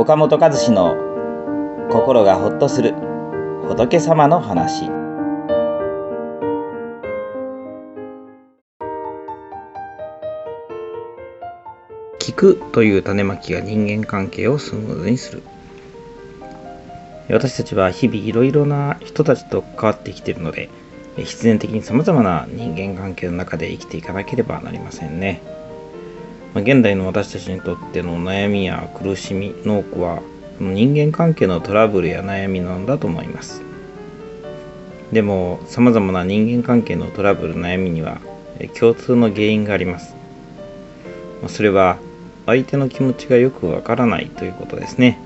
岡本和志の心がほっとする仏様の話聞くという種まきが人間関係をスムーズにする私たちは日々いろいろな人たちと関わってきているので必然的に様々な人間関係の中で生きていかなければなりませんね。ま現代の私たちにとっての悩みや苦しみの多くは人間関係のトラブルや悩みなんだと思います。でも様々な人間関係のトラブル悩みには共通の原因があります。それは相手の気持ちがよくわからないということですね。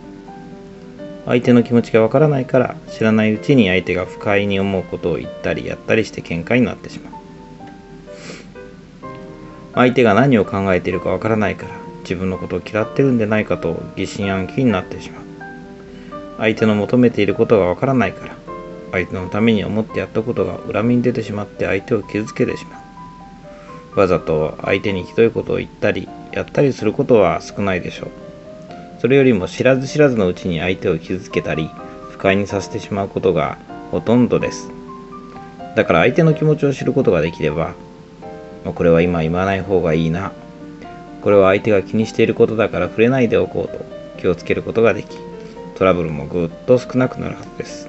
相手の気持ちがわからないから知らないうちに相手が不快に思うことを言ったりやったりして喧嘩になってしまう相手が何を考えているかわからないから自分のことを嫌ってるんじゃないかと疑心暗鬼になってしまう。相手の求めていることがわからないから相手のために思ってやったことが恨みに出てしまって相手を傷つけてしまう。わざと相手にひどいことを言ったりやったりすることは少ないでしょう。それよりも知らず知らずのうちに相手を傷つけたり不快にさせてしまうことがほとんどです。だから相手の気持ちを知ることができればこれは今言わない方がいいな。これは相手が気にしていることだから触れないでおこうと気をつけることができトラブルもぐっと少なくなるはずです。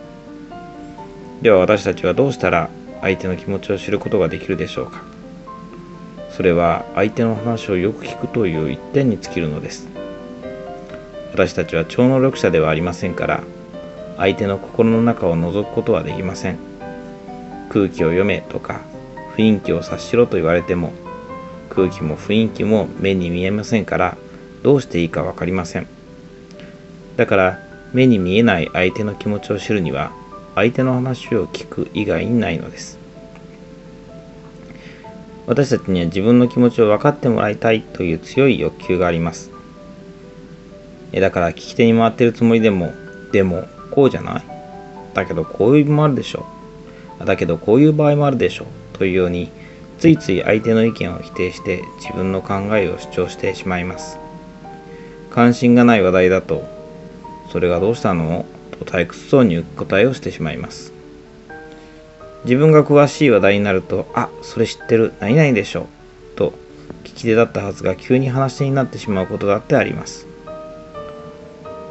では私たちはどうしたら相手の気持ちを知ることができるでしょうか。それは相手の話をよく聞くという一点に尽きるのです。私たちは超能力者ではありませんから相手の心の中を覗くことはできません。空気を読めとか雰囲気を察しろと言われても空気も雰囲気も目に見えませんからどうしていいか分かりません。だから目に見えない相手の気持ちを知るには相手の話を聞く以外にないのです。私たちには自分の気持ちを分かってもらいたいという強い欲求があります。だから聞き手に回ってるつもりでも、でも、こうじゃない。だけどこういうもあるでしょう。だけどこういう場合もあるでしょう。というように、ついつい相手の意見を否定して自分の考えを主張してしまいます。関心がない話題だと、それがどうしたの？と退屈そうに答えをしてしまいます。自分が詳しい話題になると、あ、それ知ってる、何々でしょうと、聞き手だったはずが急に話し手になってしまうことだってあります。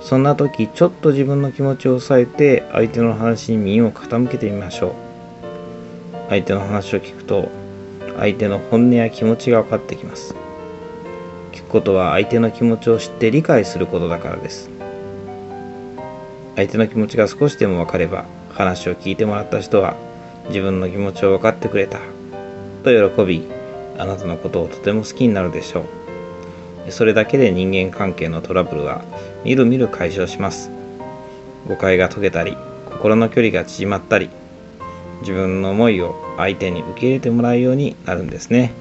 そんな時ちょっと自分の気持ちを抑えて相手の話に耳を傾けてみましょう相手の話を聞くと相手の本音や気持ちが分かってきます。聞くことは相手の気持ちを知って理解することだからです。相手の気持ちが少しでも分かれば話を聞いてもらった人は自分の気持ちを分かってくれたと喜びあなたのことをとても好きになるでしょう。それだけで人間関係のトラブルはみるみる解消します。誤解が解けたり心の距離が縮まったり自分の思いを相手に受け入れてもらうようになるんですね。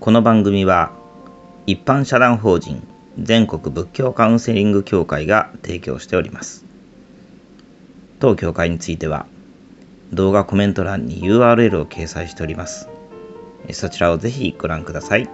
この番組は一般社団法人全国仏教カウンセリング協会が提供しております。当協会については動画コメント欄に URL を掲載しております。そちらをぜひご覧ください。